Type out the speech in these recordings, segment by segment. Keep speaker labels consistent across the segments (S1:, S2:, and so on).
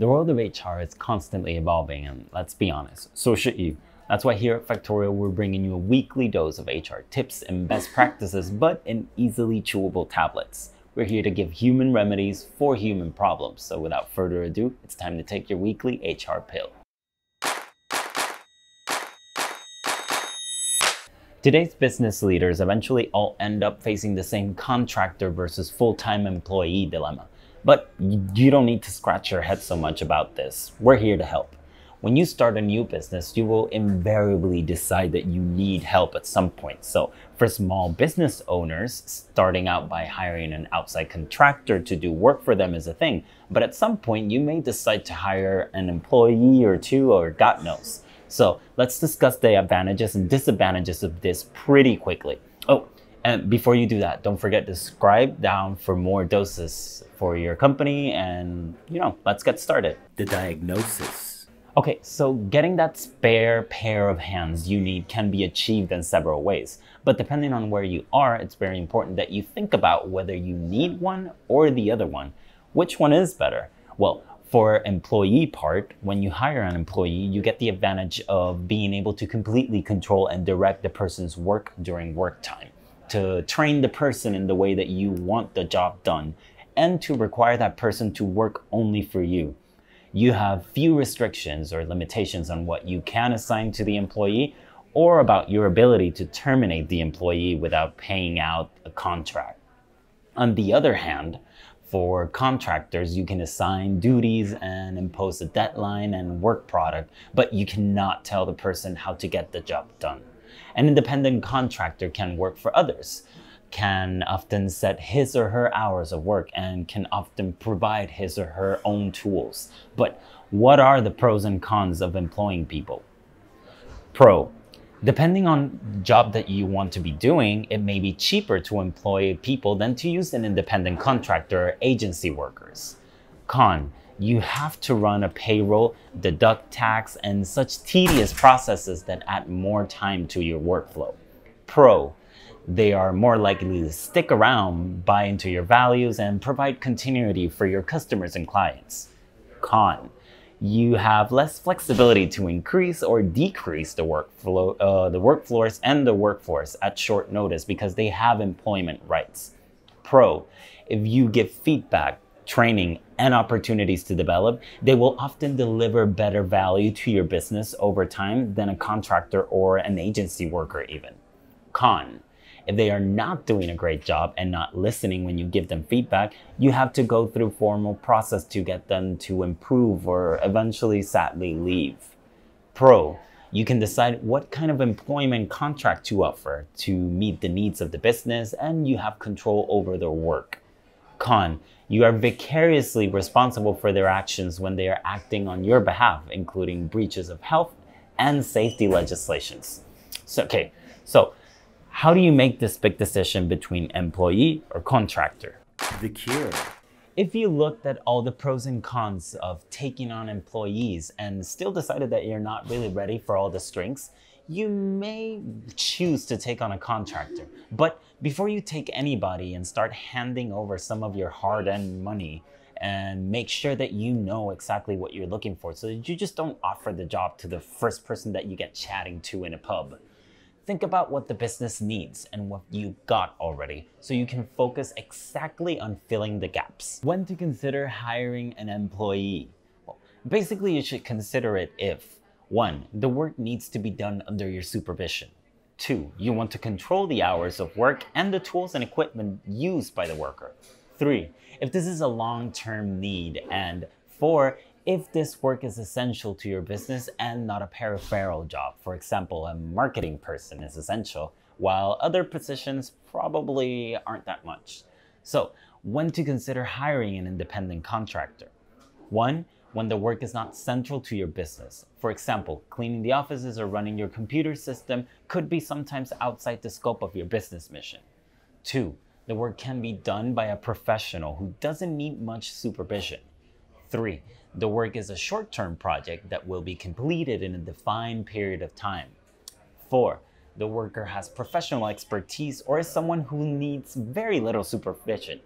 S1: The world of HR is constantly evolving, and let's be honest, so should you. That's why here at Factorial, we're bringing you a weekly dose of HR tips and best practices, but in easily chewable tablets. We're here to give human remedies for human problems. So without further ado, it's time to take your weekly HR pill. Today's business leaders eventually all end up facing the same contractor versus full-time employee dilemma. But you don't need to scratch your head so much about this. We're here to help. When you start a new business, you will invariably decide that you need help at some point. So, for small business owners, starting out by hiring an outside contractor to do work for them is a thing. But at some point, you may decide to hire an employee or two, or God knows. So, let's discuss the advantages and disadvantages of this pretty quickly. Oh, and before you do that, don't forget to subscribe down for more doses for your company. And, you know, let's get started.
S2: The diagnosis.
S1: Okay, so getting that spare pair of hands you need can be achieved in several ways. But depending on where you are, it's very important that you think about whether you need one or the other one. Which one is better? Well, for employee part, when you hire an employee, you get the advantage of being able to completely control and direct the person's work during work time to train the person in the way that you want the job done, and to require that person to work only for you. You have few restrictions or limitations on what you can assign to the employee or about your ability to terminate the employee without paying out a contract. On the other hand, for contractors, you can assign duties and impose a deadline and work product, but you cannot tell the person how to get the job done. An independent contractor can work for others, can often set his or her hours of work, and can often provide his or her own tools. But what are the pros and cons of employing people? Pro. Depending on the job that you want to be doing, it may be cheaper to employ people than to use an independent contractor or agency workers. Con you have to run a payroll, deduct tax, and such tedious processes that add more time to your workflow. Pro, they are more likely to stick around, buy into your values, and provide continuity for your customers and clients. Con, you have less flexibility to increase or decrease the workflow, uh, the workflows and the workforce at short notice because they have employment rights. Pro, if you give feedback, training, and opportunities to develop, they will often deliver better value to your business over time than a contractor or an agency worker, even. Con. If they are not doing a great job and not listening when you give them feedback, you have to go through formal process to get them to improve or eventually sadly leave. Pro, you can decide what kind of employment contract to offer to meet the needs of the business and you have control over their work. Con, you are vicariously responsible for their actions when they are acting on your behalf, including breaches of health and safety legislations. So, okay, so how do you make this big decision between employee or contractor?
S2: The cure.
S1: If you looked at all the pros and cons of taking on employees and still decided that you're not really ready for all the strengths, you may choose to take on a contractor. But before you take anybody and start handing over some of your hard earned money, and make sure that you know exactly what you're looking for so that you just don't offer the job to the first person that you get chatting to in a pub. Think about what the business needs and what you got already so you can focus exactly on filling the gaps. When to consider hiring an employee? Well, basically, you should consider it if one, the work needs to be done under your supervision. Two, you want to control the hours of work and the tools and equipment used by the worker. Three, if this is a long term need. And four, if this work is essential to your business and not a peripheral job. For example, a marketing person is essential, while other positions probably aren't that much. So, when to consider hiring an independent contractor? One, when the work is not central to your business. For example, cleaning the offices or running your computer system could be sometimes outside the scope of your business mission. Two, the work can be done by a professional who doesn't need much supervision. Three, the work is a short term project that will be completed in a defined period of time. Four, the worker has professional expertise or is someone who needs very little supervision.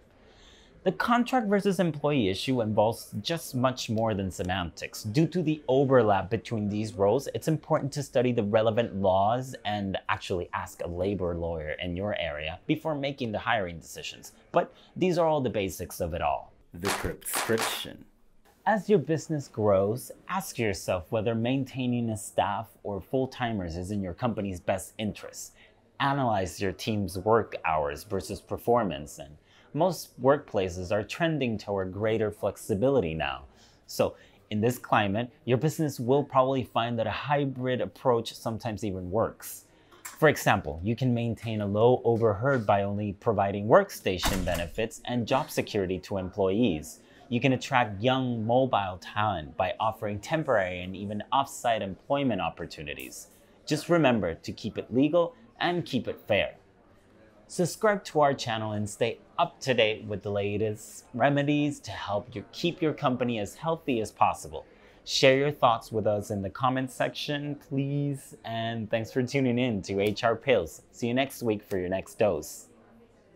S1: The contract versus employee issue involves just much more than semantics. Due to the overlap between these roles, it's important to study the relevant laws and actually ask a labor lawyer in your area before making the hiring decisions. But these are all the basics of it all.
S2: The prescription.
S1: As your business grows, ask yourself whether maintaining a staff or full timers is in your company's best interest. Analyze your team's work hours versus performance and most workplaces are trending toward greater flexibility now. So, in this climate, your business will probably find that a hybrid approach sometimes even works. For example, you can maintain a low overhead by only providing workstation benefits and job security to employees. You can attract young, mobile talent by offering temporary and even off-site employment opportunities. Just remember to keep it legal and keep it fair. Subscribe to our channel and stay up to date with the latest remedies to help you keep your company as healthy as possible. Share your thoughts with us in the comments section, please. And thanks for tuning in to HR Pills. See you next week for your next dose.